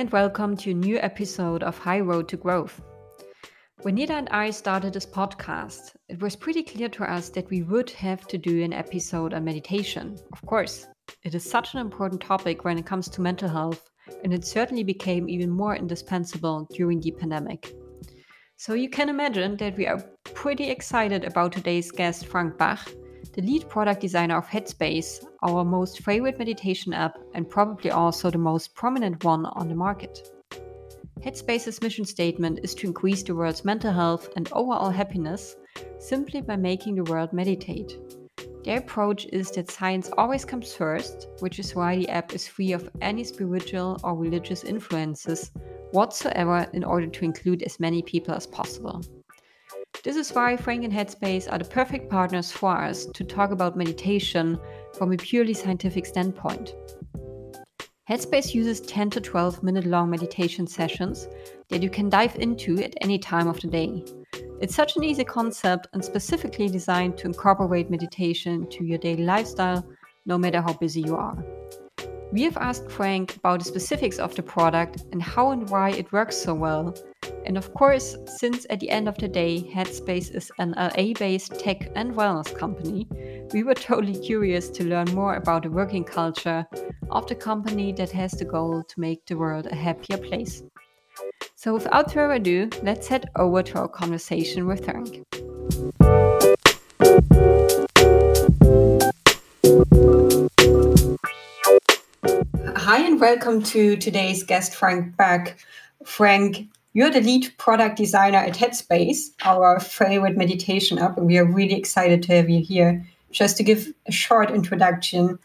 and welcome to a new episode of High Road to Growth. When Nida and I started this podcast, it was pretty clear to us that we would have to do an episode on meditation. Of course, it is such an important topic when it comes to mental health, and it certainly became even more indispensable during the pandemic. So you can imagine that we are pretty excited about today's guest, Frank Bach, the lead product designer of Headspace, our most favorite meditation app and probably also the most prominent one on the market. Headspace's mission statement is to increase the world's mental health and overall happiness simply by making the world meditate. Their approach is that science always comes first, which is why the app is free of any spiritual or religious influences whatsoever in order to include as many people as possible. This is why Frank and Headspace are the perfect partners for us to talk about meditation from a purely scientific standpoint. Headspace uses 10 to 12 minute long meditation sessions that you can dive into at any time of the day. It's such an easy concept and specifically designed to incorporate meditation to your daily lifestyle, no matter how busy you are. We have asked Frank about the specifics of the product and how and why it works so well, and of course, since at the end of the day, Headspace is an LA based tech and wellness company, we were totally curious to learn more about the working culture of the company that has the goal to make the world a happier place. So, without further ado, let's head over to our conversation with Frank. Hi, and welcome to today's guest, Frank Bach. Frank, you're the lead product designer at Headspace, our favorite meditation app, and we are really excited to have you here. Just to give a short introduction,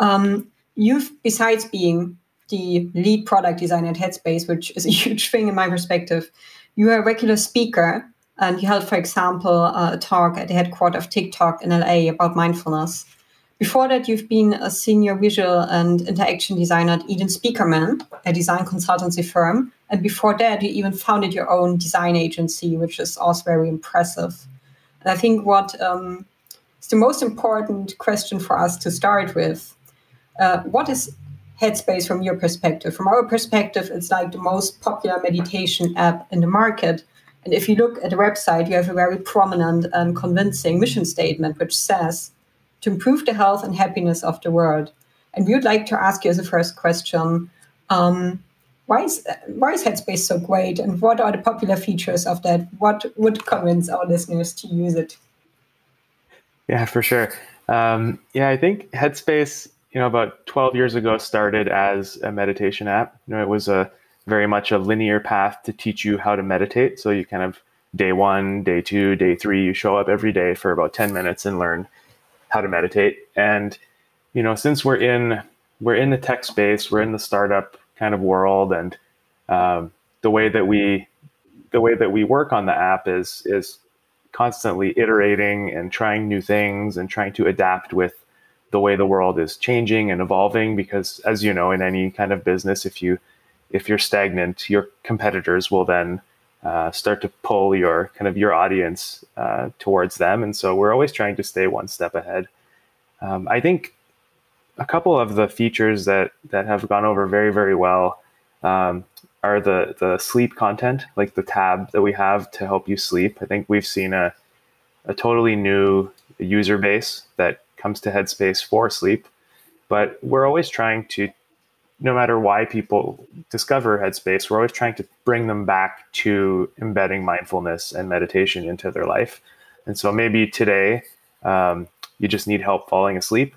um, you've, besides being the lead product designer at Headspace, which is a huge thing in my perspective, you are a regular speaker and you held, for example, a talk at the headquarters of TikTok in LA about mindfulness. Before that, you've been a senior visual and interaction designer at Eden Spiekermann, a design consultancy firm. And before that, you even founded your own design agency, which is also very impressive. And I think what um, is the most important question for us to start with uh, what is Headspace from your perspective? From our perspective, it's like the most popular meditation app in the market. And if you look at the website, you have a very prominent and convincing mission statement, which says, to improve the health and happiness of the world. And we would like to ask you as a first question um, why, is, why is Headspace so great and what are the popular features of that? What would convince our listeners to use it? Yeah, for sure. Um, yeah, I think Headspace, you know, about 12 years ago started as a meditation app. You know, it was a very much a linear path to teach you how to meditate. So you kind of day one, day two, day three, you show up every day for about 10 minutes and learn how to meditate. And you know, since we're in we're in the tech space, we're in the startup kind of world, and um, the way that we the way that we work on the app is is constantly iterating and trying new things and trying to adapt with the way the world is changing and evolving because as you know in any kind of business if you if you're stagnant your competitors will then uh, start to pull your kind of your audience uh, towards them. And so we're always trying to stay one step ahead. Um, I think a couple of the features that that have gone over very very well um, are the the sleep content, like the tab that we have to help you sleep. I think we've seen a a totally new user base that comes to Headspace for sleep, but we're always trying to no matter why people discover Headspace, we're always trying to bring them back to embedding mindfulness and meditation into their life. And so maybe today um, you just need help falling asleep,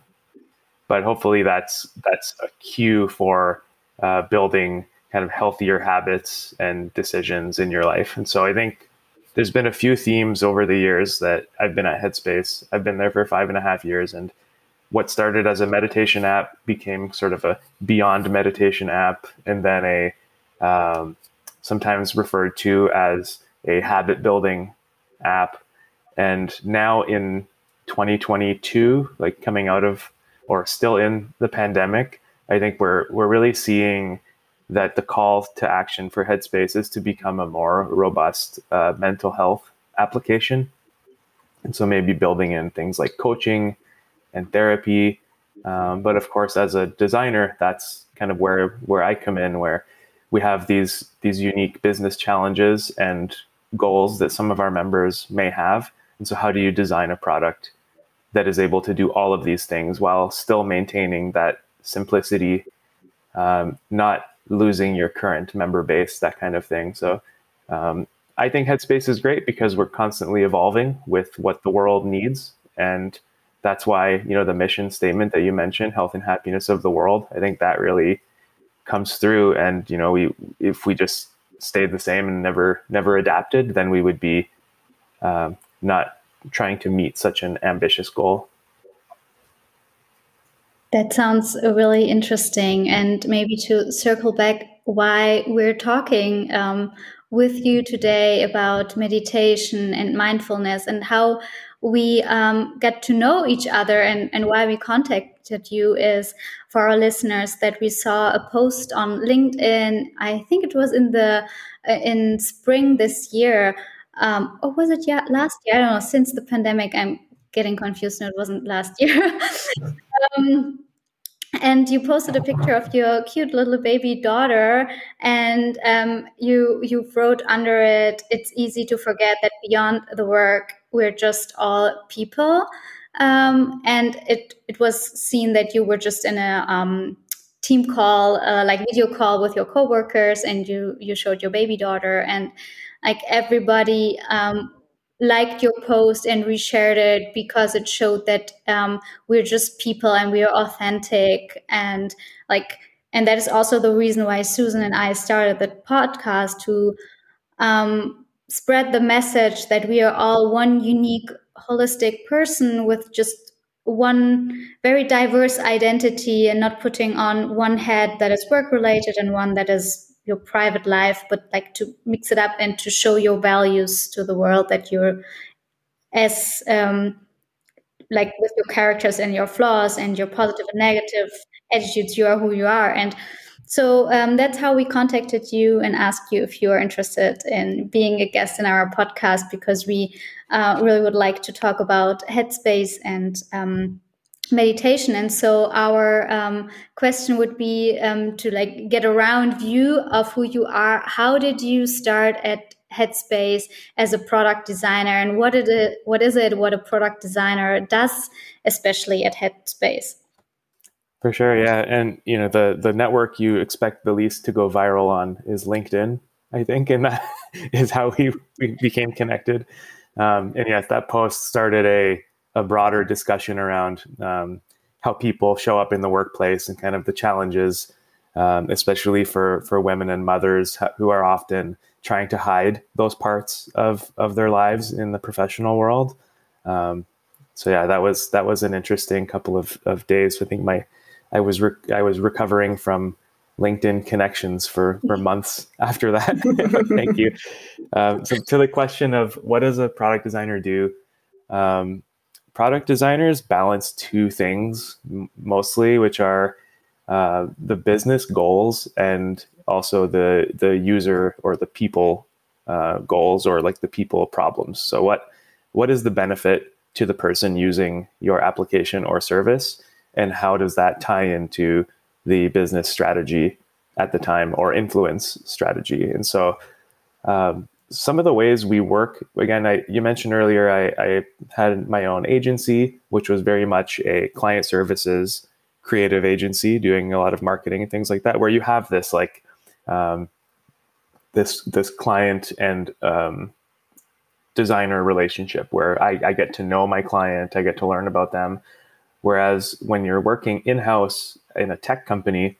but hopefully that's that's a cue for uh, building kind of healthier habits and decisions in your life. And so I think there's been a few themes over the years that I've been at Headspace. I've been there for five and a half years, and what started as a meditation app became sort of a beyond meditation app, and then a um, sometimes referred to as a habit building app. And now in 2022, like coming out of or still in the pandemic, I think we're we're really seeing that the call to action for Headspace is to become a more robust uh, mental health application. And so maybe building in things like coaching, and therapy. Um, but of course, as a designer, that's kind of where where I come in, where we have these these unique business challenges and goals that some of our members may have. And so, how do you design a product that is able to do all of these things while still maintaining that simplicity, um, not losing your current member base, that kind of thing. So, um, I think Headspace is great because we're constantly evolving with what the world needs, and that's why you know the mission statement that you mentioned, health and happiness of the world. I think that really comes through, and you know, we if we just stayed the same and never never adapted, then we would be um, not trying to meet such an ambitious goal. That sounds really interesting. And maybe to circle back, why we're talking um, with you today about meditation and mindfulness and how we um, get to know each other and, and why we contacted you is for our listeners that we saw a post on linkedin i think it was in the uh, in spring this year um, or was it yeah, last year? I don't know since the pandemic i'm getting confused no it wasn't last year. Um, and you posted a picture of your cute little baby daughter and um, you you wrote under it it's easy to forget that beyond the work we're just all people. Um, and it it was seen that you were just in a um, team call uh, like video call with your coworkers and you you showed your baby daughter and like everybody um, liked your post and reshared it because it showed that um, we're just people and we are authentic and like and that is also the reason why susan and i started the podcast to um, spread the message that we are all one unique holistic person with just one very diverse identity and not putting on one head that is work related and one that is your private life, but like to mix it up and to show your values to the world that you're as um, like with your characters and your flaws and your positive and negative attitudes, you are who you are. And so um, that's how we contacted you and asked you if you are interested in being a guest in our podcast because we uh, really would like to talk about headspace and um, meditation. And so our um, question would be um, to like get a round view of who you are. How did you start at headspace as a product designer? And what is it what is it what a product designer does especially at headspace for sure yeah and you know the the network you expect the least to go viral on is linkedin i think and that is how we, we became connected um, and yes that post started a a broader discussion around um, how people show up in the workplace and kind of the challenges, um, especially for for women and mothers who are often trying to hide those parts of of their lives in the professional world. Um, so yeah, that was that was an interesting couple of, of days. I think my I was re- I was recovering from LinkedIn connections for for months after that. Thank you. Um, so to the question of what does a product designer do? Um, product designers balance two things mostly, which are uh, the business goals and also the the user or the people uh, goals or like the people problems. So what what is the benefit to the person using your application or service, and how does that tie into the business strategy at the time or influence strategy? And so um, some of the ways we work again I, you mentioned earlier I, I, had my own agency which was very much a client services creative agency doing a lot of marketing and things like that where you have this like um, this this client and um, designer relationship where I, I get to know my client i get to learn about them whereas when you're working in-house in a tech company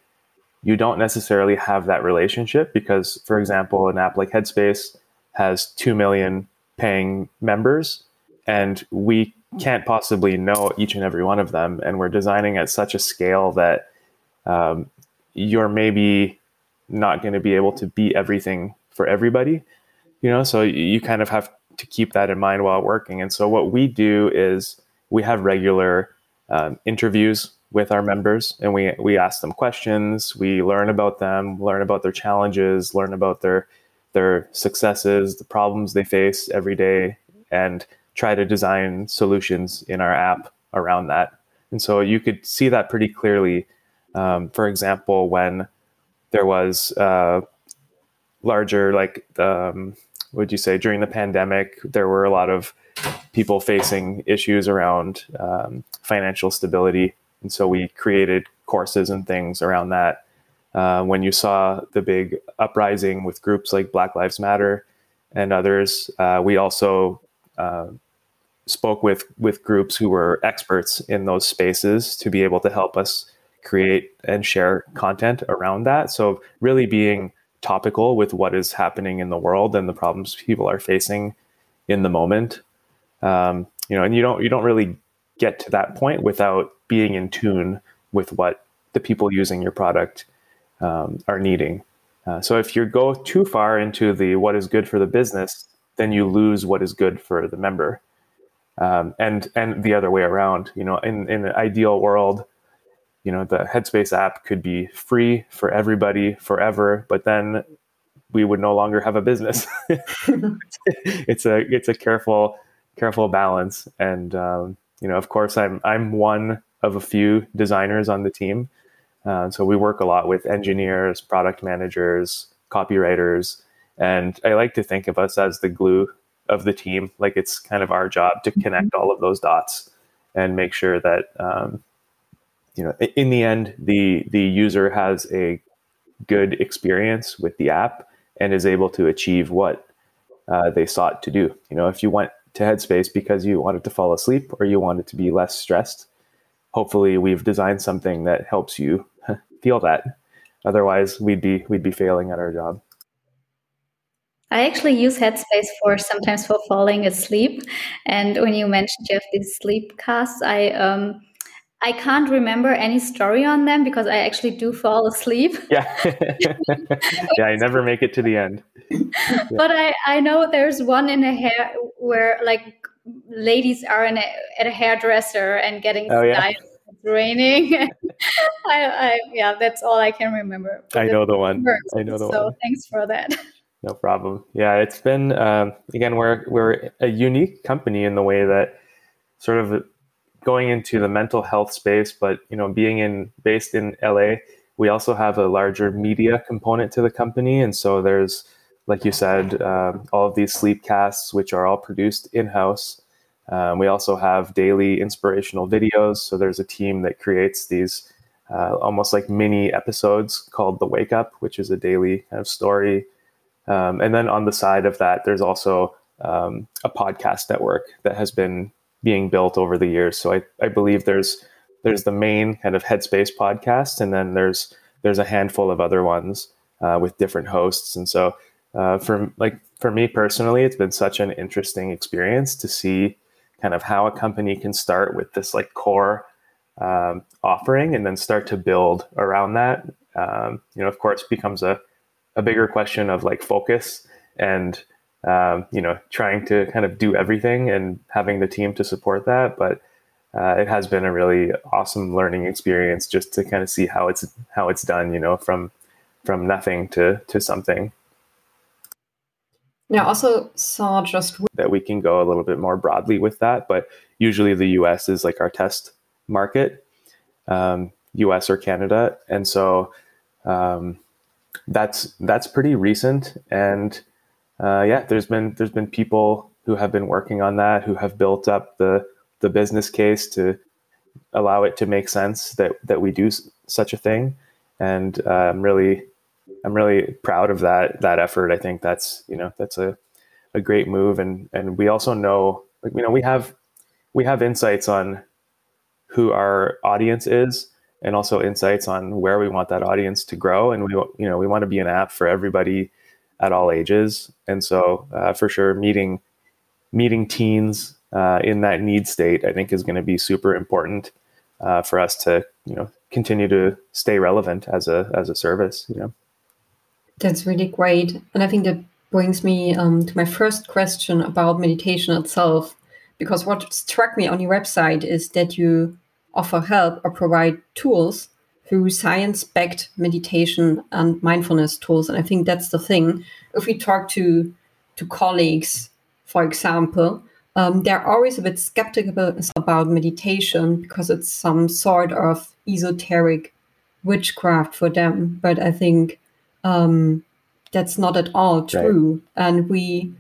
you don't necessarily have that relationship because for example an app like headspace has 2 million paying members and we can't possibly know each and every one of them. And we're designing at such a scale that um, you're maybe not going to be able to be everything for everybody you know? So you kind of have to keep that in mind while working. And so what we do is we have regular um, interviews with our members and we we ask them questions we learn about them learn about their challenges learn about their their successes, the problems they face every day, and try to design solutions in our app around that. And so you could see that pretty clearly. Um, for example, when there was uh, larger like um, would you say during the pandemic there were a lot of people facing issues around um, financial stability and so we created courses and things around that uh, when you saw the big uprising with groups like black lives matter and others uh, we also uh, spoke with with groups who were experts in those spaces to be able to help us create and share content around that so really being topical with what is happening in the world and the problems people are facing in the moment. Um, you know, and you don't you don't really get to that point without being in tune with what the people using your product um, are needing. Uh, so if you go too far into the what is good for the business, then you lose what is good for the member. Um, and and the other way around. You know, in in an ideal world, you know the headspace app could be free for everybody forever but then we would no longer have a business it's a it's a careful careful balance and um, you know of course i'm i'm one of a few designers on the team uh, so we work a lot with engineers product managers copywriters and i like to think of us as the glue of the team like it's kind of our job to connect mm-hmm. all of those dots and make sure that um, you know, in the end, the the user has a good experience with the app and is able to achieve what uh, they sought to do. You know, if you went to Headspace because you wanted to fall asleep or you wanted to be less stressed, hopefully we've designed something that helps you feel that. Otherwise, we'd be we'd be failing at our job. I actually use Headspace for sometimes for falling asleep. And when you mentioned you have these sleep casts, I um, I can't remember any story on them because I actually do fall asleep. Yeah. yeah, I never make it to the end. Yeah. But I, I know there's one in a hair where like ladies are in a, at a hairdresser and getting oh, yeah. Raining. I, I, yeah, that's all I can remember. I know the one. I know the so one. So thanks for that. No problem. Yeah, it's been um, again we're we're a unique company in the way that sort of going into the mental health space, but you know, being in based in LA, we also have a larger media component to the company, and so there's, like you said, um, all of these sleep casts, which are all produced in house. Um, we also have daily inspirational videos. So there's a team that creates these uh, almost like mini episodes called the Wake Up, which is a daily kind of story. Um, and then on the side of that, there's also um, a podcast network that has been being built over the years. So I, I believe there's there's the main kind of Headspace podcast, and then there's there's a handful of other ones uh, with different hosts. And so uh, for like for me personally, it's been such an interesting experience to see kind of how a company can start with this like core um, offering and then start to build around that. Um, you know, of course, becomes a a bigger question of like focus and um, you know, trying to kind of do everything and having the team to support that. But uh, it has been a really awesome learning experience just to kind of see how it's how it's done. You know, from from nothing to to something. Now, also saw just that we can go a little bit more broadly with that, but usually the U.S. is like our test market, um, U.S. or Canada, and so um, that's that's pretty recent and uh, yeah, there's been there's been people who have been working on that who have built up the the business case to allow it to make sense that that we do s- such a thing, and uh, I'm really I'm really proud of that that effort. I think that's you know that's a a great move, and and we also know like you know we have we have insights on who our audience is and also insights on where we want that audience to grow. And we you know we want to be an app for everybody at all ages. And so, uh, for sure, meeting meeting teens uh, in that need state, I think, is going to be super important uh, for us to you know continue to stay relevant as a as a service. You know, that's really great, and I think that brings me um, to my first question about meditation itself. Because what struck me on your website is that you offer help or provide tools through science backed meditation and mindfulness tools. And I think that's the thing. If we talk to, to colleagues, for example, um, they're always a bit skeptical about meditation because it's some sort of esoteric witchcraft for them. But I think um, that's not at all true. Right. And we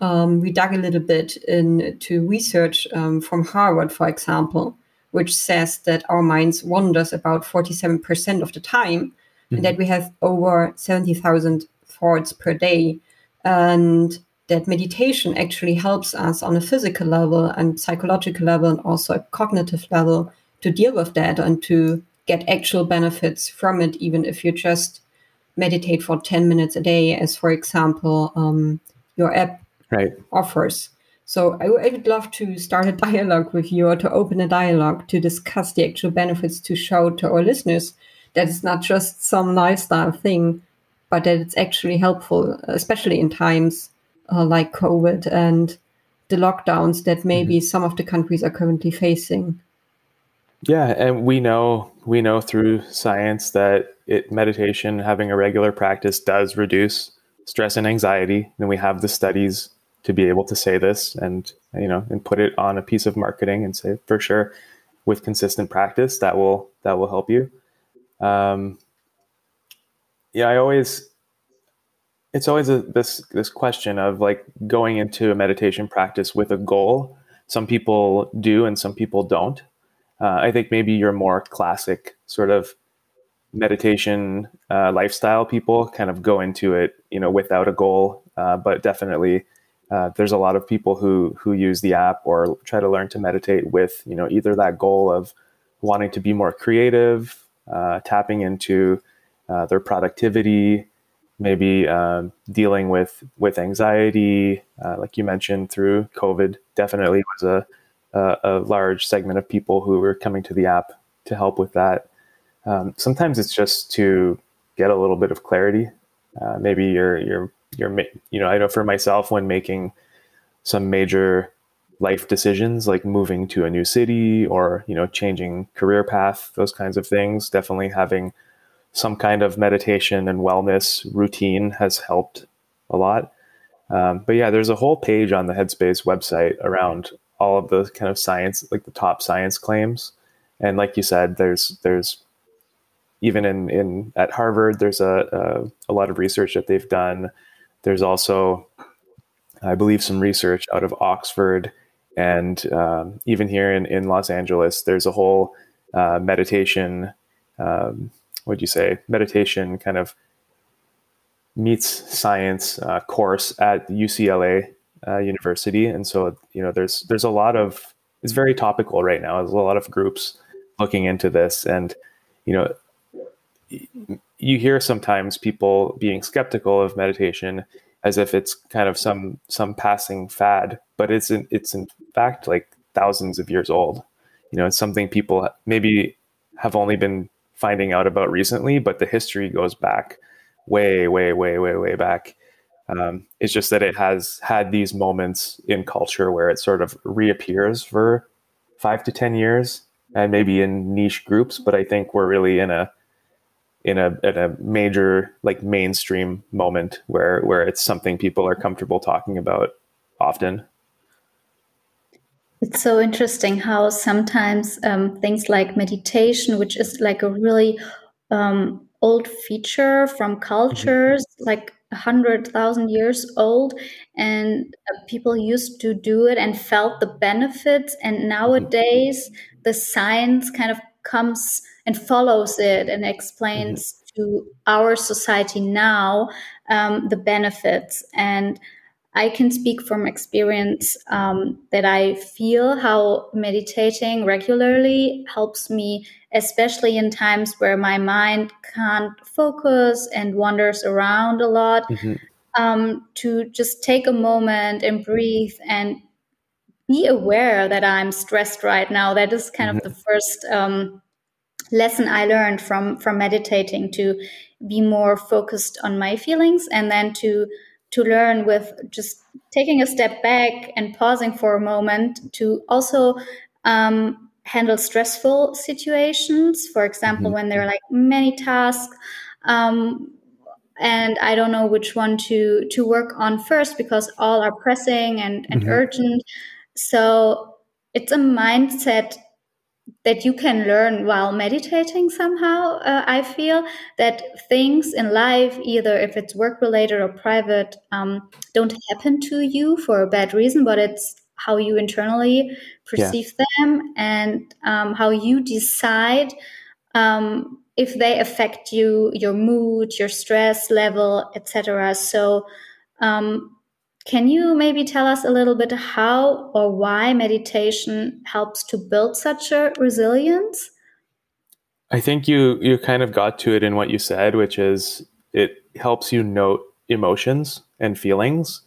um, we dug a little bit into research um, from Harvard, for example, which says that our minds wanders about 47% of the time mm-hmm. and that we have over 70,000 thoughts per day. And that meditation actually helps us on a physical level and psychological level and also a cognitive level to deal with that and to get actual benefits from it, even if you just meditate for 10 minutes a day, as for example, um, your app right. offers. So I, I, would love to start a dialogue with you or to open a dialogue to discuss the actual benefits to show to our listeners that it's not just some lifestyle thing, but that it's actually helpful, especially in times uh, like COVID and the lockdowns that maybe mm-hmm. some of the countries are currently facing. Yeah, and we know we know through science that it meditation, having a regular practice, does reduce stress and anxiety. And we have the studies to be able to say this, and you know, and put it on a piece of marketing and say for sure, with consistent practice, that will that will help you. Um, yeah, I always it's always a, this this question of like going into a meditation practice with a goal. Some people do, and some people don't. Uh, I think maybe your more classic sort of meditation uh, lifestyle people kind of go into it, you know, without a goal. Uh, but definitely, uh, there's a lot of people who who use the app or try to learn to meditate with, you know, either that goal of wanting to be more creative, uh, tapping into uh, their productivity, maybe um, dealing with with anxiety, like you mentioned through COVID. Definitely was a uh, a large segment of people who were coming to the app to help with that. Um, sometimes it's just to get a little bit of clarity. Uh, maybe you're you're you're you know I know for myself when making some major life decisions like moving to a new city or you know changing career path those kinds of things definitely having some kind of meditation and wellness routine has helped a lot um, but yeah there's a whole page on the headspace website around all of the kind of science, like the top science claims. And like you said, there's there's even in in at Harvard, there's a a, a lot of research that they've done. There's also, I believe, some research out of Oxford, and um, even here in in Los Angeles, there's a whole uh, meditation. Um, what'd you say? Meditation kind of meets science uh, course at UCLA uh, university, and so you know there's there's a lot of it's very topical right now. There's a lot of groups looking into this, and you know you hear sometimes people being skeptical of meditation as if it's kind of some some passing fad, but it's in, it's in fact like thousands of years old. You know, it's something people maybe have only been finding out about recently, but the history goes back way, way, way, way, way back. Um, it's just that it has had these moments in culture where it sort of reappears for five to ten years, and maybe in niche groups. But I think we're really in a in a in a major like mainstream moment where where it's something people are comfortable talking about often. It's so interesting how sometimes um, things like meditation, which is like a really um, old feature from cultures, mm-hmm. like hundred thousand years old and uh, people used to do it and felt the benefits and nowadays the science kind of comes and follows it and explains mm-hmm. to our society now um, the benefits and I can speak from experience um, that I feel how meditating regularly helps me, especially in times where my mind can't focus and wanders around a lot, mm-hmm. um, to just take a moment and breathe and be aware that I'm stressed right now. That is kind mm-hmm. of the first um, lesson I learned from from meditating to be more focused on my feelings and then to to learn with just taking a step back and pausing for a moment to also um, handle stressful situations. For example, mm-hmm. when there are like many tasks. Um, and I don't know which one to to work on first because all are pressing and, and mm-hmm. urgent. So it's a mindset that you can learn while meditating somehow. Uh, I feel that things in life, either if it's work related or private, um, don't happen to you for a bad reason, but it's how you internally perceive yeah. them and um, how you decide um, if they affect you, your mood, your stress level, etc. So, um, can you maybe tell us a little bit how or why meditation helps to build such a resilience? I think you you kind of got to it in what you said, which is it helps you note emotions and feelings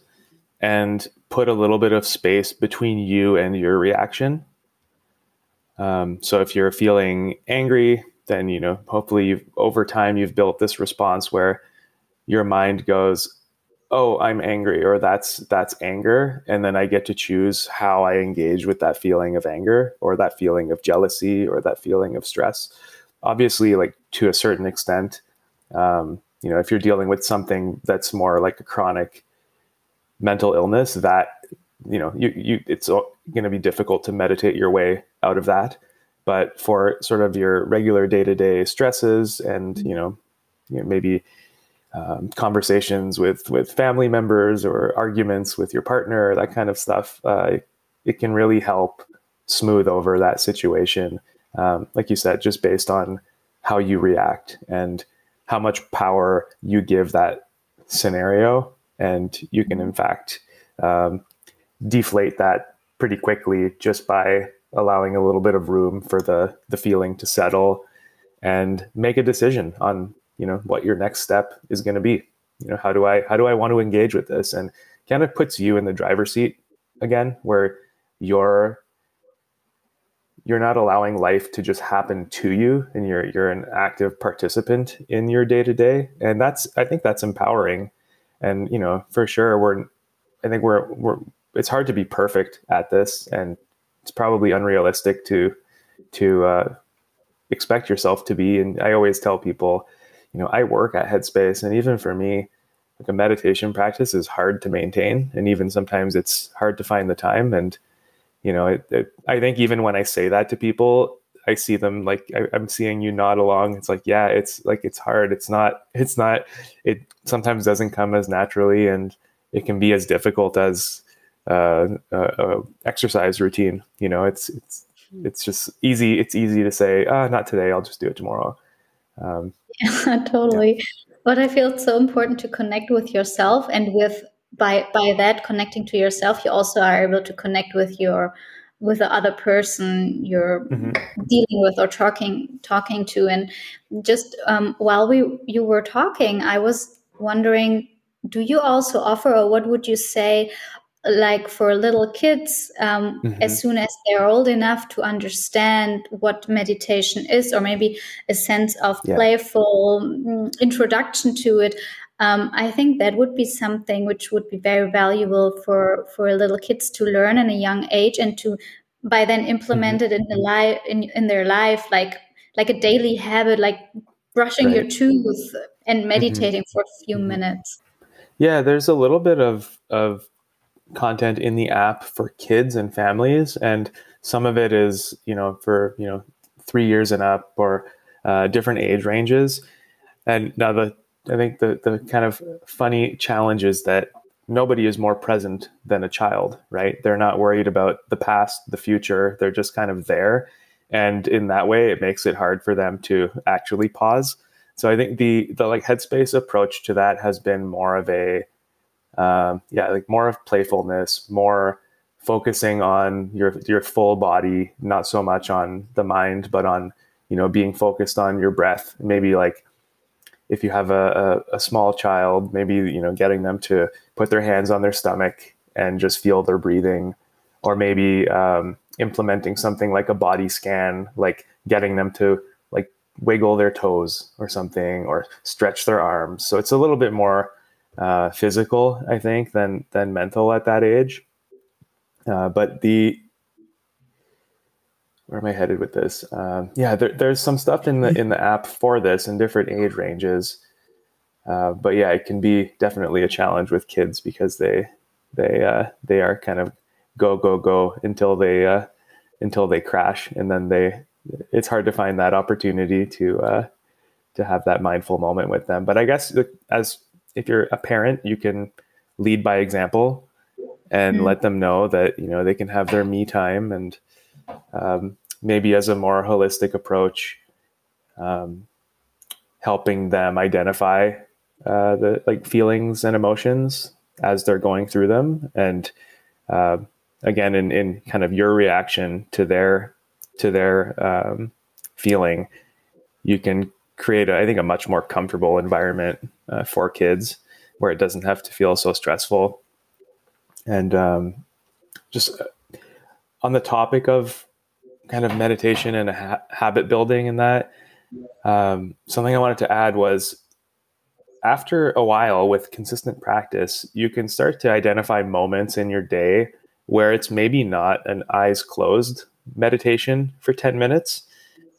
and put a little bit of space between you and your reaction. Um, so if you're feeling angry, then you know hopefully over time you've built this response where your mind goes, "Oh, I'm angry," or "That's that's anger," and then I get to choose how I engage with that feeling of anger or that feeling of jealousy or that feeling of stress. Obviously, like to a certain extent, um, you know, if you're dealing with something that's more like a chronic mental illness that you know you, you it's going to be difficult to meditate your way out of that but for sort of your regular day-to-day stresses and you know, you know maybe um, conversations with with family members or arguments with your partner that kind of stuff uh, it can really help smooth over that situation. Um, like you said just based on how you react and how much power you give that scenario. And you can in fact um, deflate that pretty quickly just by allowing a little bit of room for the the feeling to settle and make a decision on you know what your next step is going to be. You know how do i how do i want to engage with this? And kind of puts you in the driver's seat again where you're you're not allowing life to just happen to you and you're you're an active participant in your day to day and that's i think that's empowering. And you know for sure we're i think we're we're it's hard to be perfect at this and it's probably unrealistic to to uh, expect yourself to be. And i always tell people you know i work at headspace and even for me like a meditation practice is hard to maintain and even sometimes it's hard to find the time and you know it, it, i think even when i say that to people I see them like I, am seeing you nod along. It's like, yeah, it's like it's hard. It's not. It's not. It sometimes doesn't come as naturally, and it can be as difficult as uh, a, a exercise routine. You know, it's it's it's just easy. It's easy to say, ah, not today. I'll just do it tomorrow. Um, yeah, totally. Yeah. But I feel it's so important to connect with yourself, and with by by that connecting to yourself, you also are able to connect with your with the other person you're mm-hmm. dealing with or talking talking to and just um, while we you were talking i was wondering do you also offer or what would you say like for little kids um, mm-hmm. as soon as they're old enough to understand what meditation is or maybe a sense of yeah. playful mm, introduction to it um, I think that would be something which would be very valuable for for little kids to learn in a young age and to by then implement mm-hmm. it in the life in, in their life like like a daily habit like brushing right. your teeth and mm-hmm. meditating mm-hmm. for a few mm-hmm. minutes. Yeah, there's a little bit of of content in the app for kids and families and some of it is you know for you know three years and up or uh, different age ranges and now the I think the the kind of funny challenge is that nobody is more present than a child, right? They're not worried about the past, the future. They're just kind of there. And in that way, it makes it hard for them to actually pause. So I think the the like headspace approach to that has been more of a um, yeah, like more of playfulness, more focusing on your your full body, not so much on the mind, but on you know being focused on your breath. Maybe like if you have a, a, a, small child, maybe you know getting them to put their hands on their stomach and just feel their breathing, or maybe um, implementing something like a body scan, like getting them to like wiggle their toes or something, or stretch their arms. So it's a little bit more uh, physical, I think, than than mental at that age. Uh, but the where am I headed with this? Um, yeah, there, there's some stuff in the in the app for this in different age ranges. Uh, but yeah, it can be definitely a challenge with kids because they they uh, they are kind of go go go until they uh, until they crash, and then they it's hard to find that opportunity to uh, to have that mindful moment with them. But I guess as if you're a parent, you can lead by example and mm-hmm. let them know that you know they can have their me time and um, maybe as a more holistic approach, um, helping them identify uh, the like feelings and emotions as they're going through them and uh, again in, in kind of your reaction to their to their um, feeling you can create a, I think a much more comfortable environment uh, for kids where it doesn't have to feel so stressful. And um, just uh, on the topic of kind of meditation and ha- habit building and that um, something i wanted to add was after a while with consistent practice, you can start to identify moments in your day where it's maybe not an eyes closed meditation for 10 minutes,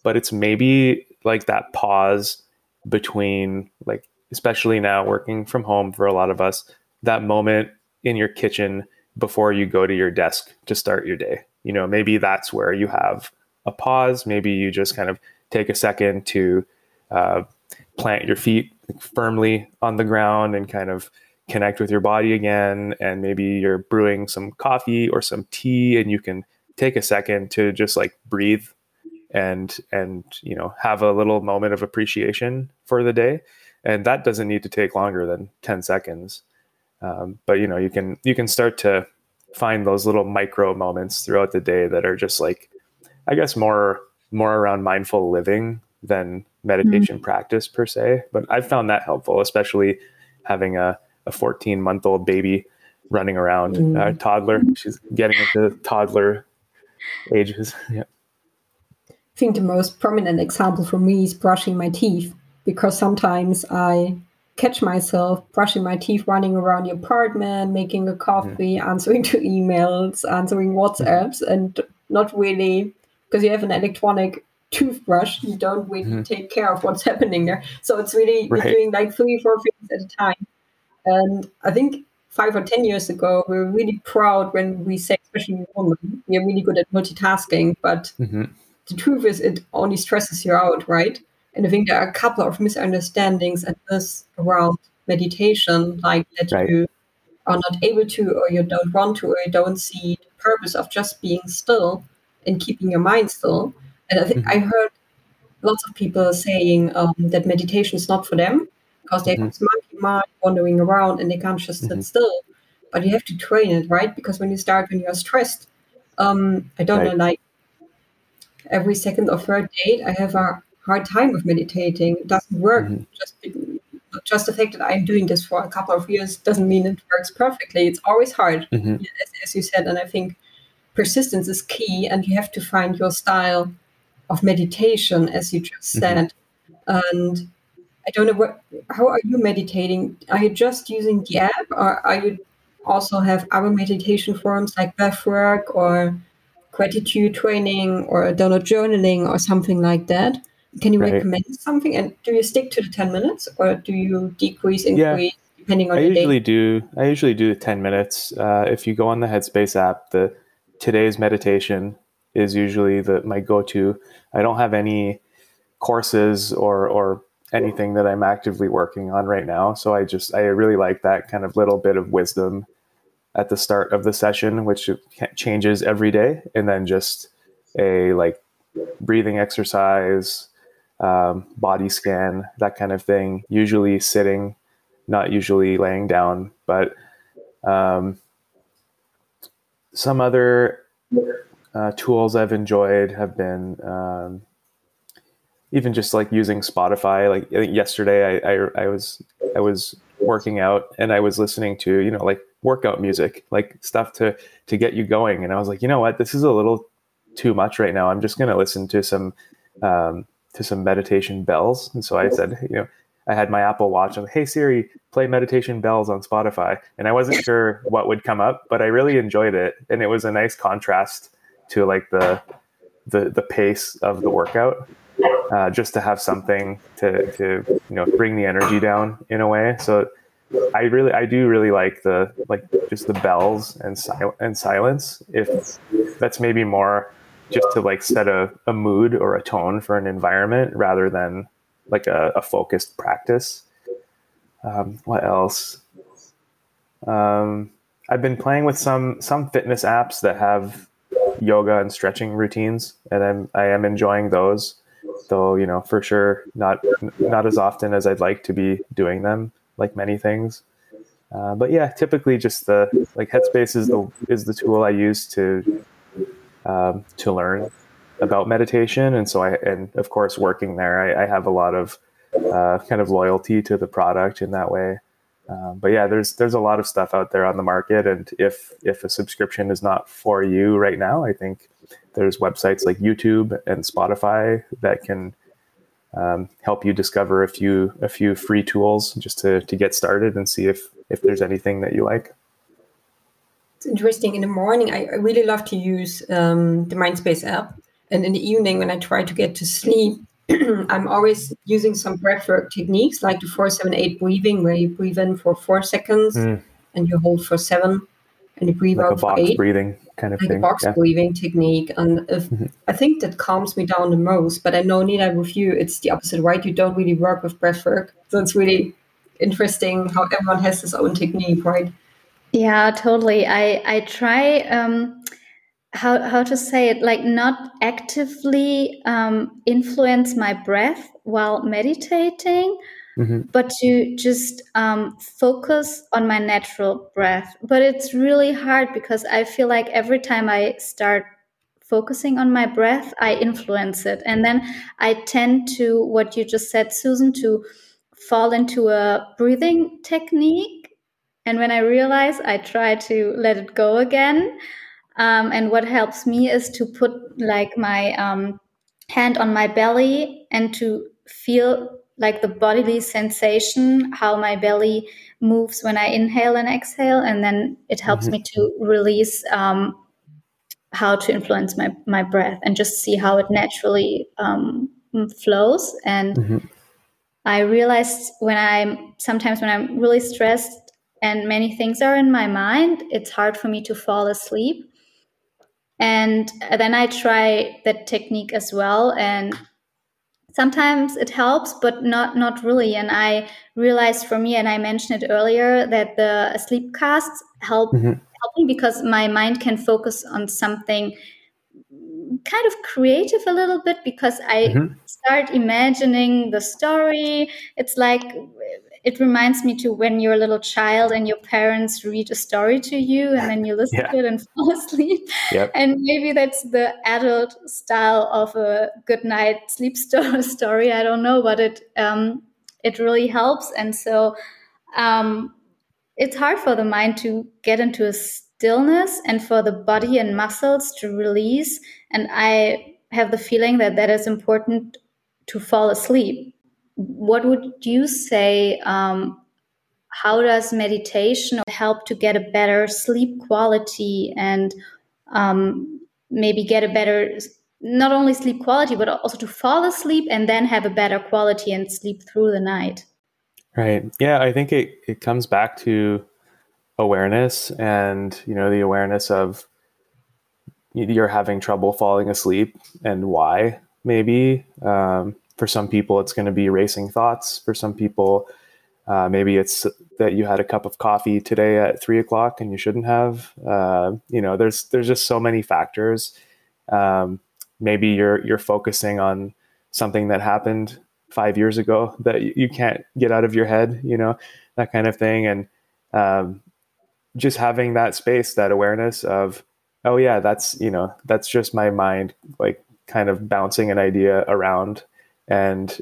but it's maybe like that pause between, like, especially now working from home for a lot of us, that moment in your kitchen before you go to your desk to start your day. You know, maybe that's where you have a pause. Maybe you just kind of take a second to uh, plant your feet firmly on the ground and kind of connect with your body again. And maybe you're brewing some coffee or some tea, and you can take a second to just like breathe and and you know have a little moment of appreciation for the day and that doesn't need to take longer than 10 seconds um, but you know you can you can start to find those little micro moments throughout the day that are just like i guess more more around mindful living than meditation mm-hmm. practice per se. But I've found that helpful, especially having a, a 14 month old baby running around, mm-hmm. a toddler. She's getting into toddler ages. Yeah. I think the most prominent example for me is brushing my teeth because sometimes I catch myself brushing my teeth, running around the apartment, making a coffee, mm. answering to emails, answering WhatsApps, and not really because you have an electronic toothbrush, you don't really mm-hmm. take care of what's happening there. So it's really right. you're doing like three, four things at a time. And I think five or ten years ago, we were really proud when we say, especially women, we are really good at multitasking. But mm-hmm. the truth is, it only stresses you out, right? And I think there are a couple of misunderstandings at this around meditation, like that right. you are not able to, or you don't want to, or you don't see the purpose of just being still and keeping your mind still. And I think mm-hmm. I heard lots of people saying um, that meditation is not for them because they mm-hmm. have this monkey mind wandering around and they can't just sit mm-hmm. still. But you have to train it, right? Because when you start when you're stressed, um, I don't right. know, like every second or third date, I have a hard time with meditating. It doesn't work. Mm-hmm. Just just the fact that I'm doing this for a couple of years doesn't mean it works perfectly. It's always hard, mm-hmm. as, as you said. And I think persistence is key, and you have to find your style of meditation, as you just mm-hmm. said. Mm-hmm. And I don't know what. How are you meditating? Are you just using the app, or are you also have other meditation forms like breathwork or gratitude training or donut journaling or something like that? Can you right. recommend something? And do you stick to the ten minutes, or do you decrease, increase? Yeah. Depending on I usually day? do. I usually do the ten minutes. Uh, if you go on the Headspace app, the today's meditation is usually the my go-to. I don't have any courses or or anything that I'm actively working on right now, so I just I really like that kind of little bit of wisdom at the start of the session, which changes every day, and then just a like breathing exercise, um, body scan, that kind of thing. Usually sitting, not usually laying down, but um, some other uh, tools I've enjoyed have been um, even just like using Spotify. Like yesterday, I, I, I was I was working out and I was listening to you know like workout music, like stuff to to get you going. And I was like, you know what, this is a little too much right now. I'm just to listen to some um, to some meditation bells. And so I said, you know, I had my Apple Watch. I'm like, hey Siri, play meditation bells on Spotify. And I wasn't sure what would come up, but I really enjoyed it, and it was a nice contrast to like the the the pace of the workout. Uh, just to have something to to you know bring the energy down in a way. So I really I do really like the like just the bells and sil- and silence. If that's maybe more just to like set a, a mood or a tone for an environment rather than like a, a focused practice. Um, what else? Um, I've been playing with some some fitness apps that have yoga and stretching routines, and I'm I am enjoying those. Though you know for sure not not as often as I'd like to be doing them, like many things. Uh, but yeah, typically just the like Headspace is the is the tool I use to um, to learn about meditation, and so I and of course working there, I, I have a lot of uh, kind of loyalty to the product in that way. Um, but yeah, there's there's a lot of stuff out there on the market, and if if a subscription is not for you right now, I think there's websites like YouTube and Spotify that can um, help you discover a few a few free tools just to to get started and see if if there's anything that you like. It's interesting. In the morning, I, I really love to use um, the Mindspace app, and in the evening, when I try to get to sleep, I'm always using some breathwork techniques like the 478 breathing, where you breathe in for four seconds mm. and you hold for seven and you breathe like out for eight. breathing kind of like thing. a box yeah. breathing technique. And if, mm-hmm. I think that calms me down the most. But I know, Nina, with you, it's the opposite, right? You don't really work with breathwork. So it's really interesting how everyone has his own technique, right? Yeah, totally. I, I try. Um, how how to say it like not actively um, influence my breath while meditating mm-hmm. but to just um, focus on my natural breath but it's really hard because i feel like every time i start focusing on my breath i influence it and then i tend to what you just said susan to fall into a breathing technique and when i realize i try to let it go again um, and what helps me is to put like my um, hand on my belly and to feel like the bodily sensation, how my belly moves when I inhale and exhale. And then it helps mm-hmm. me to release um, how to influence my, my breath and just see how it naturally um, flows. And mm-hmm. I realized when I'm sometimes when I'm really stressed and many things are in my mind, it's hard for me to fall asleep. And then I try that technique as well. And sometimes it helps, but not not really. And I realized for me, and I mentioned it earlier, that the sleep casts help mm-hmm. help me because my mind can focus on something kind of creative a little bit because I mm-hmm. start imagining the story. It's like it reminds me to when you're a little child and your parents read a story to you and then you listen yeah. to it and fall asleep. Yep. And maybe that's the adult style of a good night sleep story. I don't know, but it um, it really helps. And so um, it's hard for the mind to get into a stillness and for the body and muscles to release. And I have the feeling that that is important to fall asleep what would you say? Um, how does meditation help to get a better sleep quality and um, maybe get a better, not only sleep quality, but also to fall asleep and then have a better quality and sleep through the night? Right. Yeah, I think it, it comes back to awareness and, you know, the awareness of you're having trouble falling asleep and why maybe um, for some people, it's going to be racing thoughts. For some people, uh, maybe it's that you had a cup of coffee today at three o'clock and you shouldn't have. Uh, you know, there's there's just so many factors. Um, maybe you're you're focusing on something that happened five years ago that you, can't get out of your head. You know, that kind of thing, and um, just having that space, that awareness of, oh yeah, that's you know, that's just my mind, like kind of bouncing an idea around and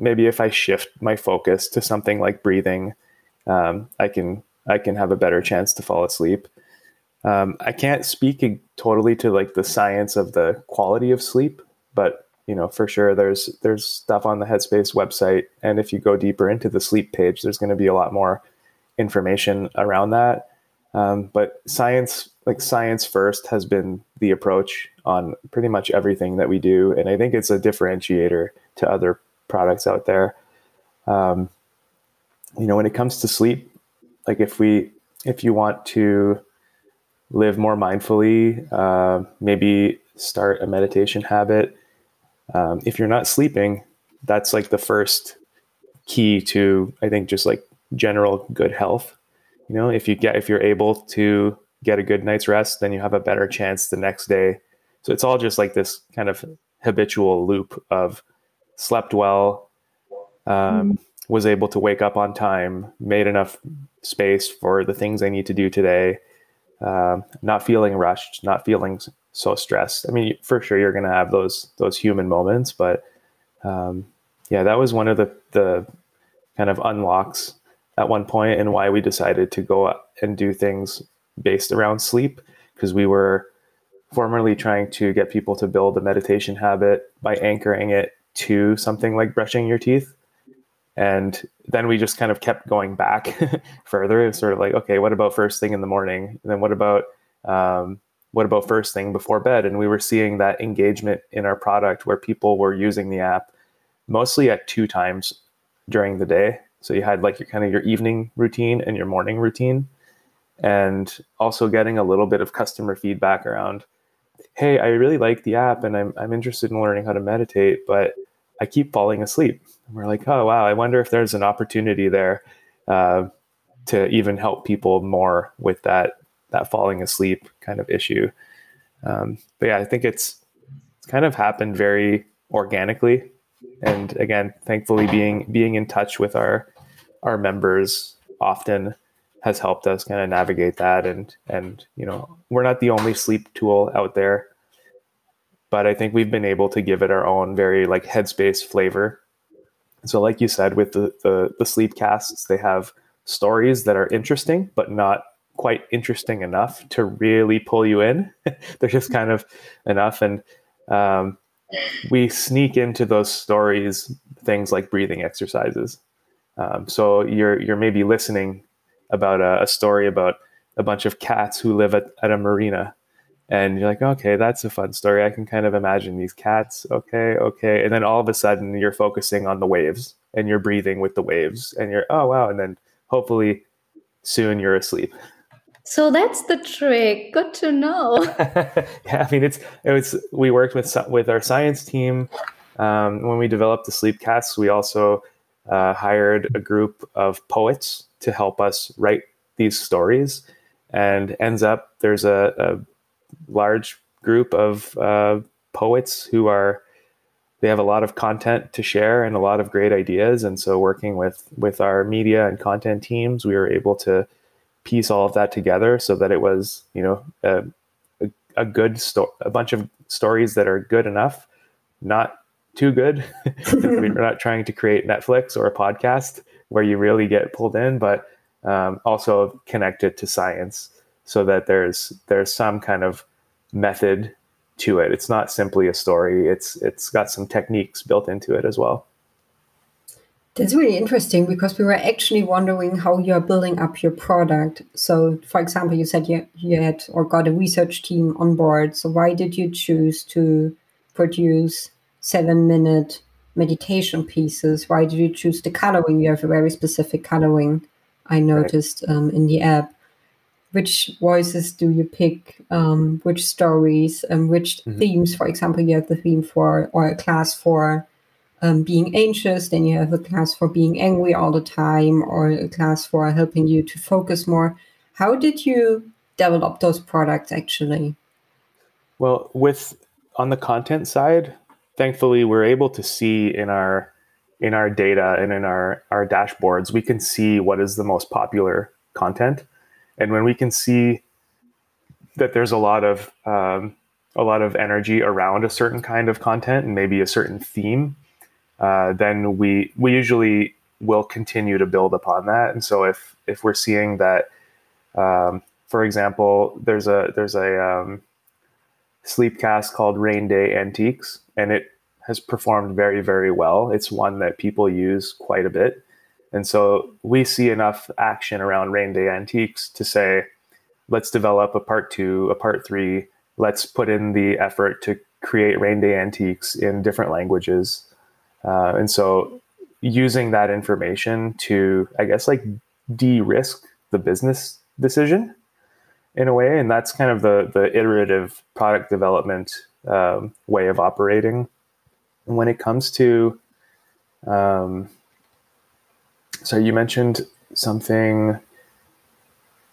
maybe if I shift my focus to something like breathing, um, I can I can have a better chance to fall asleep. Um, I can't speak totally to like the science of the quality of sleep, but you know for sure there's there's stuff on the Headspace website, and if you go deeper into the sleep page, there's going to be a lot more information around that. Um, but science, like science first, has been the approach on pretty much everything that we do, and I think it's a differentiator to other products out there. Um, you know, when it comes to sleep, like if we, if you want to live more mindfully, uh, maybe start a meditation habit. Um, if you're not sleeping, that's like the first key to I think just like general good health. You know, if you get if you're able to get a good night's rest, then you have a better chance the next day. So it's all just like this kind of habitual loop of slept well, um, mm. was able to wake up on time, made enough space for the things I need to do today, um, not feeling rushed, not feeling so stressed. I mean, for sure you're going to have those those human moments, but um, yeah, that was one of the the kind of unlocks at one point and why we decided to go and do things based around sleep because we were formerly trying to get people to build a meditation habit by anchoring it to something like brushing your teeth. And then we just kind of kept going back further. It's sort of like, okay, what about first thing in the morning? And then what about um, what about first thing before bed? And we were seeing that engagement in our product where people were using the app mostly at two times during the day. So you had like your kind of your evening routine and your morning routine, and also getting a little bit of customer feedback around hey, I really like the app and I'm, I'm interested in learning how to meditate, but I keep falling asleep. And we're like, oh, wow, I wonder if there's an opportunity there uh, to even help people more with that, that falling asleep kind of issue. Um, but yeah, I think it's, it's kind of happened very organically. And again, thankfully being, being in touch with our, our members often has helped us kind of navigate that and and you know we're not the only sleep tool out there but i think we've been able to give it our own very like headspace flavor. So like you said with the the, the sleep casts they have stories that are interesting but not quite interesting enough to really pull you in. They're just kind of enough and um, we sneak into those stories things like breathing exercises. Um, so you're you're maybe listening about a, a story about a bunch of cats who live at, at a marina and you're like okay that's a fun story. I can kind of imagine these cats. Okay okay. And then all of a sudden you're focusing on the waves and you're breathing with the waves and you're oh wow. And then hopefully soon you're asleep. So that's the trick. Good to know. Yeah i mean it's it was we worked with with our science team um, when we developed the sleep casts we also uh, hired a group of poets to help us write these stories. And ends up there's a, a large group of uh, poets who are they have a lot of content to share and a lot of great ideas. And so working with with our media and content teams, we were able to piece all of that together so that it was you know a, a, a good story, a bunch of stories that are good enough, not too good. we're not trying to create Netflix or a podcast, where you really get pulled in, but um, also connect it to science so that there's there's some kind of method to it. It's not simply a story. It's it's got some techniques built into it as well. That's really interesting because we were actually wondering how you're building up your product. So, for example, you said you, you had or got a research team on board. So, why did you choose to produce seven minute meditation pieces? Why did you choose the coloring? You have a very specific coloring, I noticed right. um, in the app. Which voices do you pick? Um, which stories and which mm-hmm. themes? For example, you have the theme for or a class for um, being anxious, then you have a class for being angry all the time, or a class for helping you to focus more. How did you develop those products actually? Well, with on the content side, thankfully we're able to see in our in our data and in our our dashboards we can see what is the most popular content and when we can see that there's a lot of um, a lot of energy around a certain kind of content and maybe a certain theme uh, then we we usually will continue to build upon that and so if if we're seeing that um, for example there's a there's a um, sleepcast called rain day antiques and it has performed very, very well. It's one that people use quite a bit. And so we see enough action around Rain Day Antiques to say, let's develop a part two, a part three. Let's put in the effort to create Rain Day Antiques in different languages. Uh, and so using that information to, I guess, like de risk the business decision in a way. And that's kind of the, the iterative product development um, way of operating. And when it comes to, um, so you mentioned something.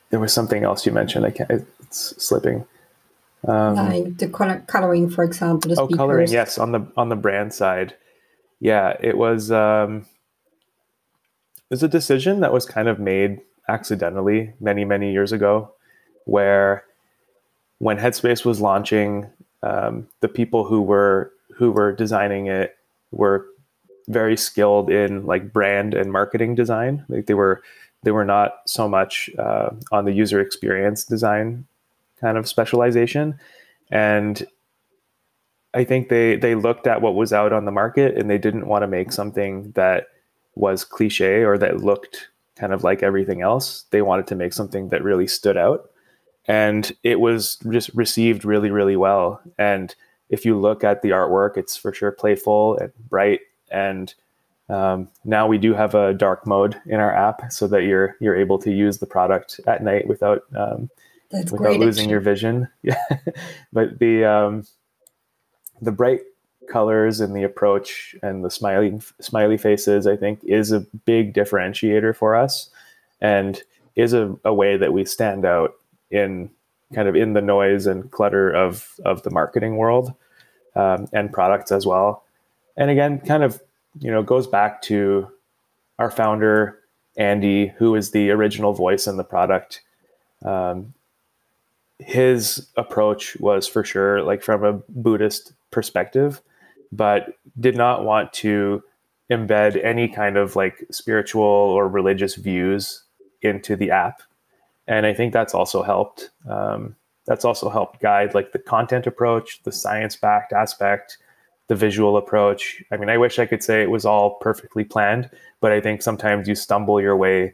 There was something else you mentioned. I can't. It's slipping. Um, like the color, coloring, for example. oh, speakers. coloring. Yes, on the on the brand side, yeah, it was. Um, it was a decision that was kind of made accidentally many many years ago, where when Headspace was launching, um, the people who were who were designing it were very skilled in like brand and marketing design. Like they were they were not so much uh, on the user experience design kind of specialization, and I think they they looked at what was out on the market and they didn't want to make something that was cliche or that looked kind of like everything else. They wanted to make something that really stood out and it was just received really really well and if you look at the artwork it's for sure playful and bright and um, now we do have a dark mode in our app so that you're you're able to use the product at night without um, without losing your vision. Yeah. But the um, the bright colors and the approach and the smiley smiley faces i think is a big differentiator for us and is a, a way that we stand out in kind of in the noise and clutter of of the marketing world um, and products as well. And again, kind of you know goes back to our founder Andy, who is the original voice in the product. Um, his approach was for sure like from a Buddhist perspective, but did not want to embed any kind of like spiritual or religious views into the app and I think that's also helped. Um, that's also helped guide like the content approach, the science-backed aspect, the visual approach. I mean, I wish I could say it was all perfectly planned, but I think sometimes you stumble your way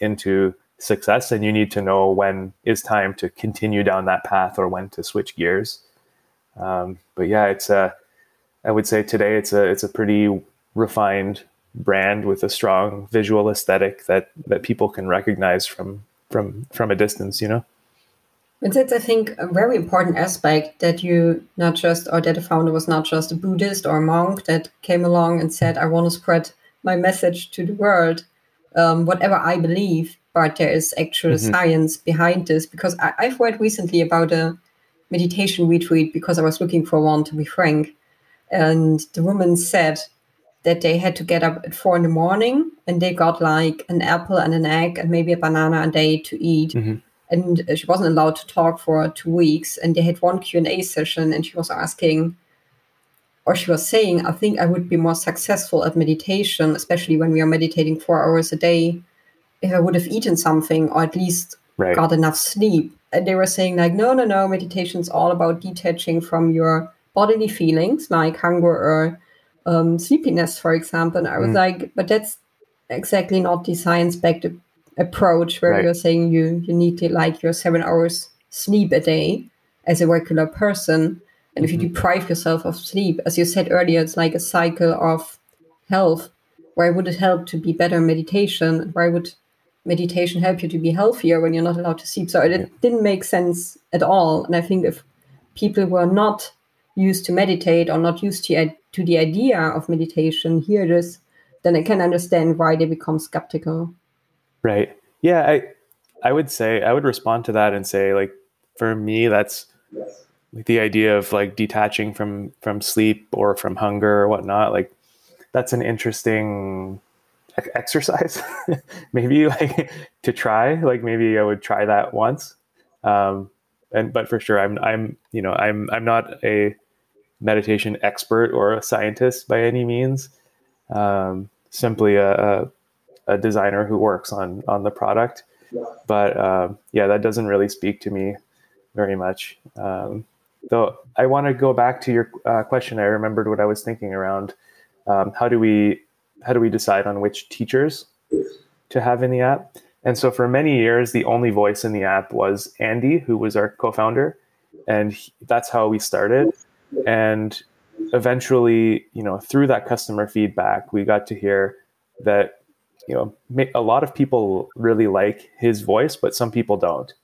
into success, and you need to know when is time to continue down that path or when to switch gears. Um, but yeah, it's a. I would say today it's a it's a pretty refined brand with a strong visual aesthetic that that people can recognize from from from a distance you know and that's i think a very important aspect that you not just or that the founder was not just a buddhist or a monk that came along and said i want to spread my message to the world um, whatever i believe but there is actual mm-hmm. science behind this because I, i've read recently about a meditation retreat because i was looking for one to be frank and the woman said that they had to get up at four in the morning and they got like an apple and an egg and maybe a banana a day to eat. Mm-hmm. And she wasn't allowed to talk for two weeks. And they had one Q and A session, and she was asking, or she was saying, "I think I would be more successful at meditation, especially when we are meditating four hours a day, if I would have eaten something or at least right. got enough sleep." And they were saying, like, no, no, no, meditation is all about detaching from your bodily feelings like hunger or um, sleepiness, for example. And I was mm. like, but that's exactly not the science-backed approach where right. you're saying you you need to like your seven hours sleep a day as a regular person. And if you mm-hmm. deprive yourself of sleep, as you said earlier, it's like a cycle of health. Why would it help to be better in meditation? Why would meditation help you to be healthier when you're not allowed to sleep? So it didn't make sense at all. And I think if people were not used to meditate or not used to, to the idea of meditation here this, then I can understand why they become skeptical. Right. Yeah. I, I would say, I would respond to that and say, like, for me, that's like the idea of like detaching from, from sleep or from hunger or whatnot. Like, that's an interesting exercise maybe like to try like maybe i would try that once um and but for sure i'm i'm you know i'm i'm not a meditation expert or a scientist by any means. Um, simply a, a, a, designer who works on on the product. But uh, yeah, that doesn't really speak to me very much. Um, though I want to go back to your uh, question. I remembered what I was thinking around um, how do we how do we decide on which teachers to have in the app? And so for many years, the only voice in the app was Andy, who was our co-founder, and he, that's how we started and eventually you know through that customer feedback we got to hear that you know a lot of people really like his voice but some people don't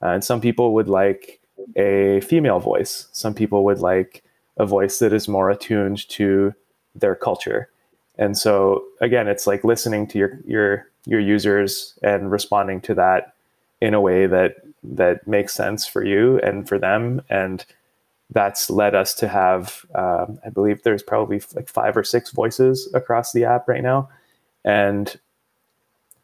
and some people would like a female voice. Some people would like a voice that is more attuned to their culture. And so again, it's like listening to your your your users and responding to that in a way that that makes sense for you and for them and that's led us to have um, i believe there's probably like five or six voices across the app right now and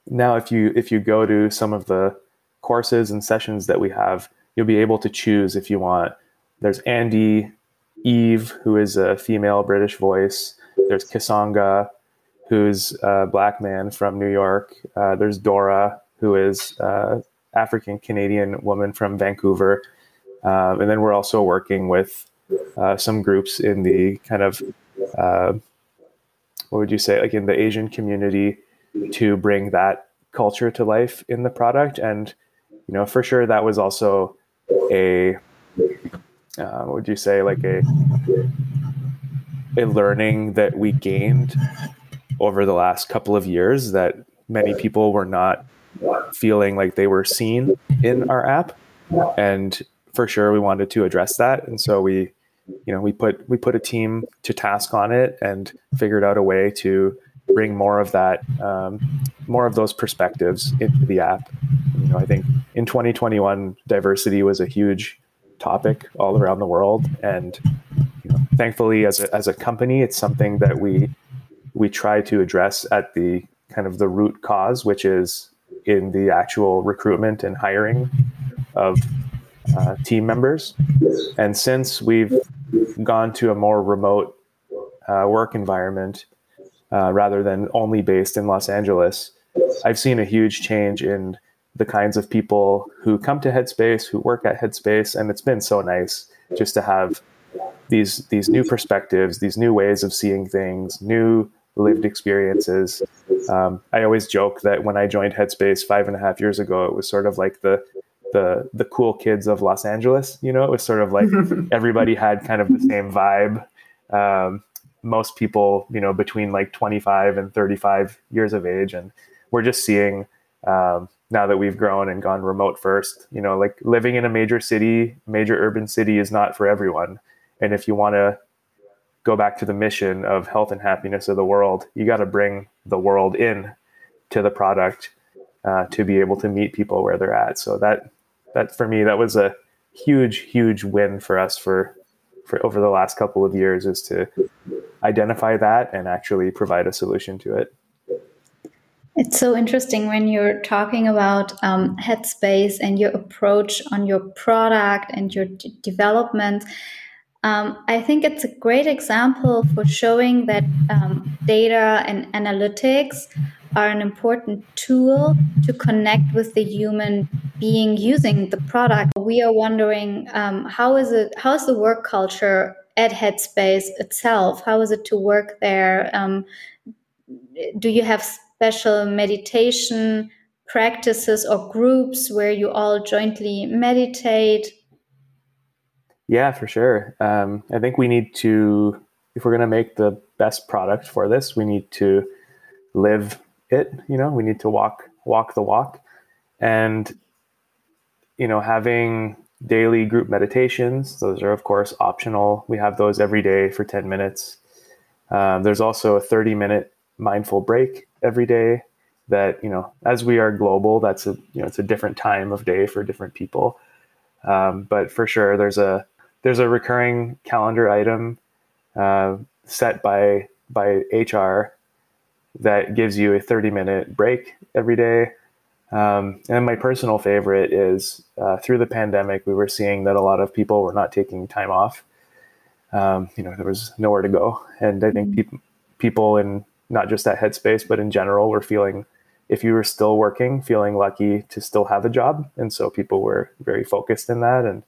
now if you if you go to some of the courses and sessions that we have you'll be able to choose if you want. There's andy eve who is a female british voice. There's Kessonga who's a black man from new york. Uh, there's dora who is african canadian woman from vancouver. Um, and then we're also working with uh, some groups in the kind of uh, what would you say like in the asian community to bring that culture to life in the product. And you know for sure that was also a uh, what would you say like a a learning that we gained over the last couple of years that many people were not feeling like they were seen in our app. And for sure we wanted to address that. And so we you know we put we put a team to task on it and figured out a way to bring more of that um, more of those perspectives into the app you know i think in 2021 diversity was a huge topic all around the world and you know, thankfully as a, as a company it's something that we we try to address at the kind of the root cause which is in the actual recruitment and hiring of uh, team members. And since we've gone to a more remote uh, work environment uh, rather than only based in Los Angeles, I've seen a huge change in the kinds of people who come to Headspace, who work at Headspace, and it's been so nice just to have these these new perspectives, these new ways of seeing things, new lived experiences. Um, I always joke that when I joined Headspace five and a half years ago, it was sort of like the the the cool kids of Los Angeles. You know, it was sort of like everybody had kind of the same vibe. Um, most people, you know, between like 25 and 35 years of age, and we're just seeing um, now that we've grown and gone remote first. You know, like living in a major city, major urban city, is not for everyone. And if you want to go back to the mission of health and happiness of the world, you got to bring the world in to the product uh, to be able to meet people where they're at. So that that for me that was a huge huge win for us for for over the last couple of years is to identify that and actually provide a solution to it it's so interesting when you're talking about um, headspace and your approach on your product and your d- development um, I think it's a great example for showing that um, data and analytics are an important tool to connect with the human being using the product. We are wondering um, how is it? How is the work culture at Headspace itself? How is it to work there? Um, do you have special meditation practices or groups where you all jointly meditate? Yeah, for sure. Um, I think we need to, if we're going to make the best product for this, we need to live it you know we need to walk walk the walk and you know having daily group meditations. Those are of course optional. We have those every day for 10 minutes. Um, there's also a 30 minute mindful break every day that you know as we are global that's a you know it's a different time of day for different people. Um, but for sure there's a there's a recurring calendar item uh, set by by hr that gives you a 30 minute break every day. Um, and my personal favorite is uh, through the pandemic, we were seeing that a lot of people were not taking time off. Um, you know, there was nowhere to go. And I think mm-hmm. pe- people in not just that headspace, but in general, were feeling, if you were still working, feeling lucky to still have a job. And so people were very focused in that. And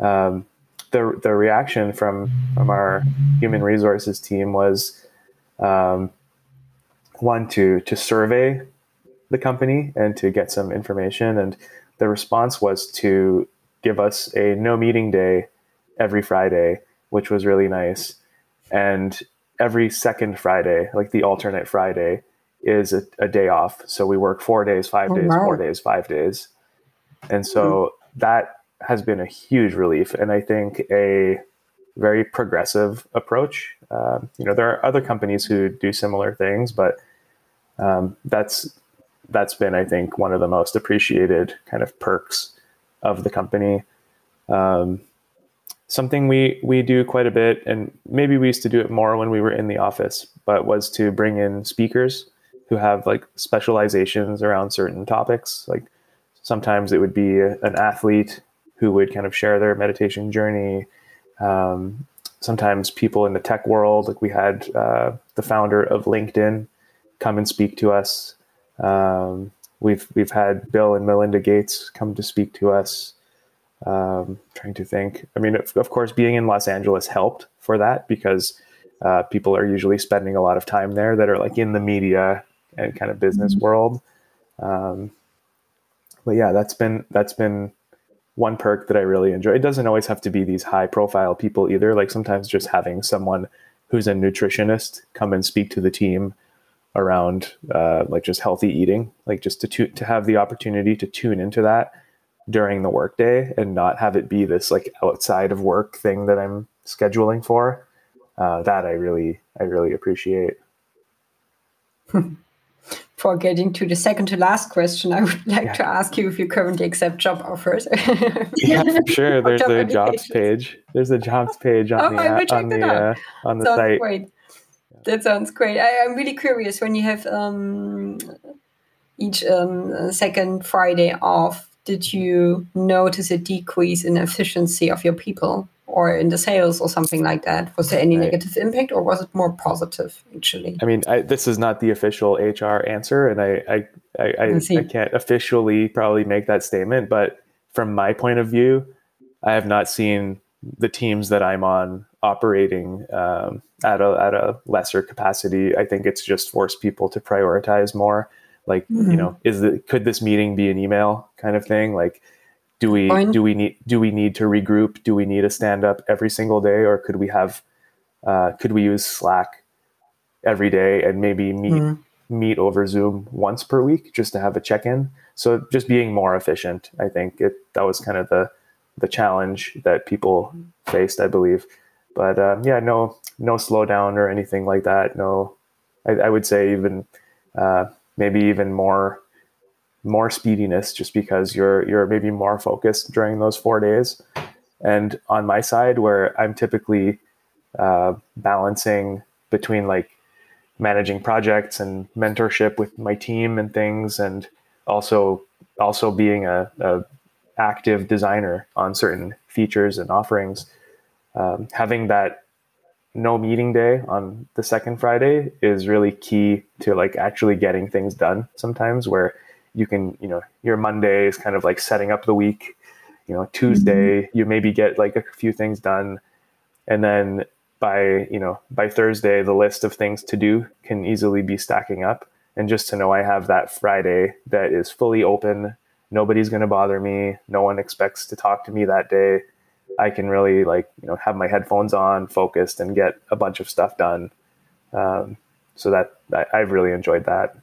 um, the, the reaction from, from our human resources team was, um, one to to survey the company and to get some information and the response was to give us a no meeting day every friday which was really nice and every second friday like the alternate friday is a, a day off so we work four days five oh, days wow. four days five days and so mm-hmm. that has been a huge relief, and I think a very progressive approach. Uh, you know, there are other companies who do similar things, but um, that's that's been, I think, one of the most appreciated kind of perks of the company. Um, something we we do quite a bit, and maybe we used to do it more when we were in the office, but was to bring in speakers who have like specializations around certain topics. Like sometimes it would be an athlete who would kind of share their meditation journey. Um, sometimes people in the tech world, like we had uh, the founder of LinkedIn come and speak to us. Um, we've we've had Bill and Melinda Gates come to speak to us. Um, trying to think. I mean, of, of, course, being in Los Angeles helped for that because uh, people are usually spending a lot of time there that are like in the media and kind of business mm-hmm. world. Um, but yeah, that's been that's been one perk that I really enjoy. It doesn't always have to be these high profile people either. Like sometimes just having someone who's a nutritionist come and speak to the team around uh, like just healthy eating, like just to tu- to have the opportunity to tune into that during the workday and not have it be this like outside of work thing that I'm scheduling for. Uh, that I really I really appreciate. For getting to the second to last question, I would like yeah. to ask you if you currently accept job offers. yeah, for sure. There's a jobs page. There's a jobs page on oh, the on the uh, on the site. Great. That sounds great. I, am really curious when you have um, each um, second Friday off. Did you notice a decrease in efficiency of your people? or in the sales or something like that? Was there any right. negative impact or was it more positive actually? I mean, I, this is not the official HR answer, and I I, I, I, I can't officially probably make that statement, but from my point of view, I have not seen the teams that I'm on operating um, at a at a lesser capacity. I think it's just forced people to prioritize more. Like, mm-hmm. you know, is the could this meeting be an email kind of thing? Like, do we Fine. do we need do we need to regroup do we need a stand up every single day or could we have uh, could we use slack every day and maybe meet mm. meet over zoom once per week just to have a check-in so just being more efficient i think it that was kind of the the challenge that people faced i believe but um, yeah no no slowdown or anything like that no i, I would say even uh, maybe even more more speediness just because you're you're maybe more focused during those four days. And on my side, where I'm typically uh, balancing between like managing projects and mentorship with my team and things, and also also being a, a active designer on certain features and offerings, um, having that no meeting day on the second Friday is really key to like actually getting things done sometimes where you can, you know, your Monday is kind of like setting up the week. You know, Tuesday mm-hmm. you maybe get like a few things done, and then by you know by Thursday the list of things to do can easily be stacking up. And just to know I have that Friday that is fully open, nobody's going to bother me, no one expects to talk to me that day. I can really like you know have my headphones on, focused, and get a bunch of stuff done. Um, so that I, I've really enjoyed that.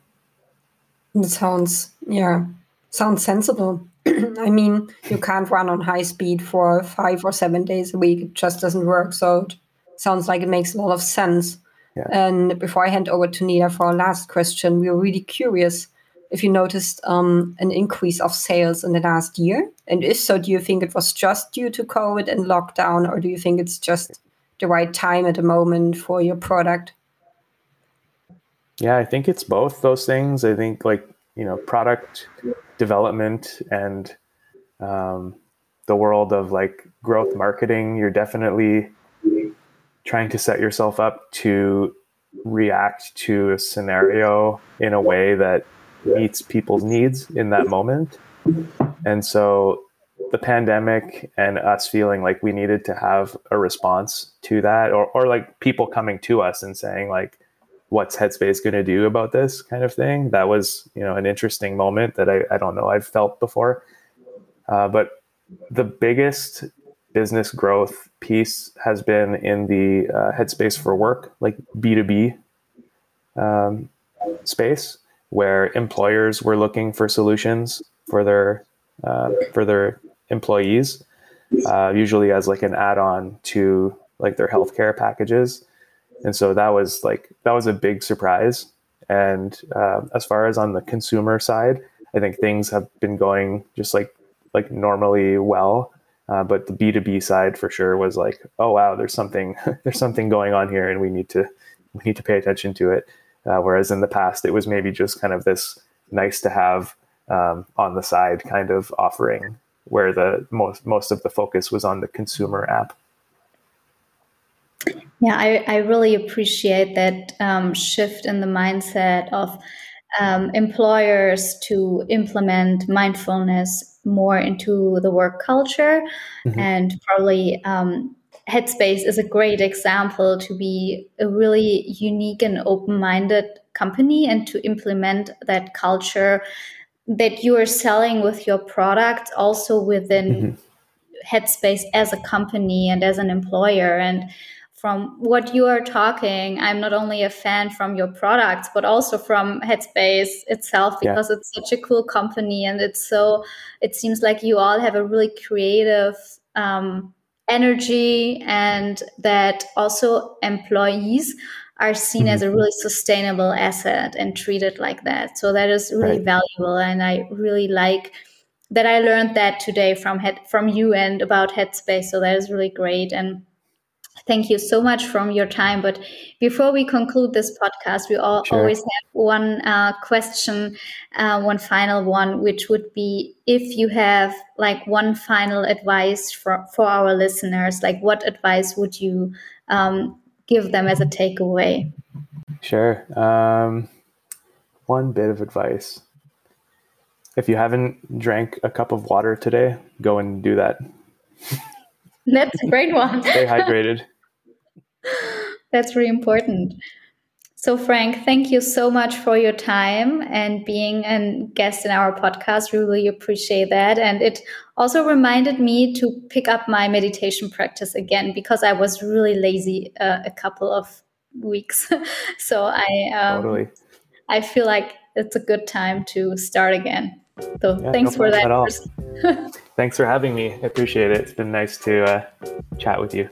It sounds, yeah, sounds sensible. I mean, you can't run on high speed for five or seven days a week. It just doesn't work. So it sounds like it makes a lot of sense. Yeah. And before I hand over to Nida for our last question, we were really curious if you noticed um, an increase of sales in the last year. And if so, do you think it was just due to COVID and lockdown, or do you think it's just the right time at the moment for your product? Yeah, I think it's both those things. I think like you know product development and um, the world of like growth marketing. You're definitely trying to set yourself up to react to a scenario in a way that meets people's needs in that moment. And so the pandemic and us feeling like we needed to have a response to that or, or like people coming to us and saying like what's Headspace going to do about this kind of thing. That was, you know, an interesting moment that I, I don't know I've felt before. Uh, but the biggest business growth piece has been in the uh, Headspace for work, like B2B um, space, where employers were looking for solutions for their uh, for their employees uh, usually as like an add-on to like their healthcare packages. And so that was like that was a big surprise. And uh, as far as on the consumer side, I think things have been going just like like normally well. Uh, but the B two B side for sure was like, oh wow, there's something there's something going on here, and we need to we need to pay attention to it. Uh, whereas in the past, it was maybe just kind of this nice to have um, on the side kind of offering, where the most most of the focus was on the consumer app. Yeah, I, I really appreciate that um, shift in the mindset of um, employers to implement mindfulness more into the work culture. Mm-hmm. And probably um, Headspace is a great example to be a really unique and open minded company and to implement that culture that you are selling with your product also within mm-hmm. Headspace as a company and as an employer. And from what you are talking, I'm not only a fan from your products, but also from Headspace itself because yeah. it's such a cool company and it's so, it seems like you all have a really creative um, energy and that also employees are seen mm-hmm. as a really sustainable asset and treated like that. So that is really right. valuable. And I really like that I learned that today from head, from you and about Headspace. So that is really great. And Thank you so much from your time. But before we conclude this podcast, we all, sure. always have one uh, question, uh, one final one, which would be if you have like one final advice for, for our listeners, like what advice would you um, give them as a takeaway? Sure. Um, one bit of advice. If you haven't drank a cup of water today, go and do that. That's a great one. Stay hydrated. That's really important. So, Frank, thank you so much for your time and being a guest in our podcast. We really appreciate that. And it also reminded me to pick up my meditation practice again because I was really lazy uh, a couple of weeks. so I um, totally. I feel like it's a good time to start again. So yeah, thanks no for that. thanks for having me. I appreciate it. It's been nice to uh, chat with you.